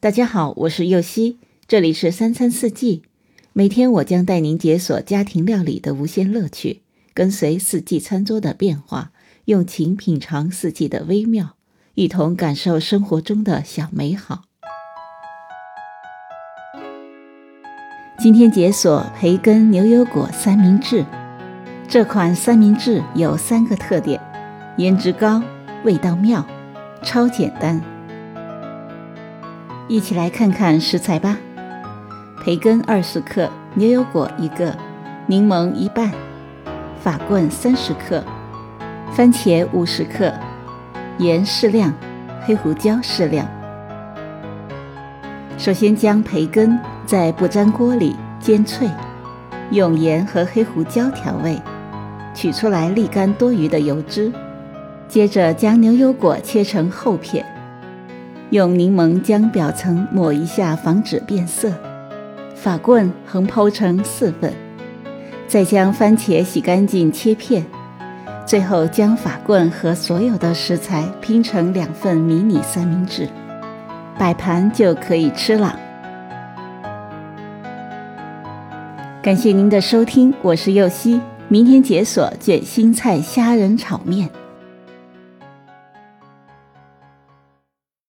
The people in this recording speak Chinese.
大家好，我是右希，这里是三餐四季。每天我将带您解锁家庭料理的无限乐趣，跟随四季餐桌的变化，用情品尝四季的微妙，一同感受生活中的小美好。今天解锁培根牛油果三明治。这款三明治有三个特点：颜值高、味道妙、超简单。一起来看看食材吧。培根二十克，牛油果一个，柠檬一半，法棍三十克，番茄五十克，盐适量，黑胡椒适量。首先将培根在不粘锅里煎脆，用盐和黑胡椒调味，取出来沥干多余的油脂。接着将牛油果切成厚片。用柠檬将表层抹一下，防止变色。法棍横剖成四份，再将番茄洗干净切片。最后将法棍和所有的食材拼成两份迷你三明治，摆盘就可以吃了。感谢您的收听，我是右希，明天解锁卷心菜虾仁炒面。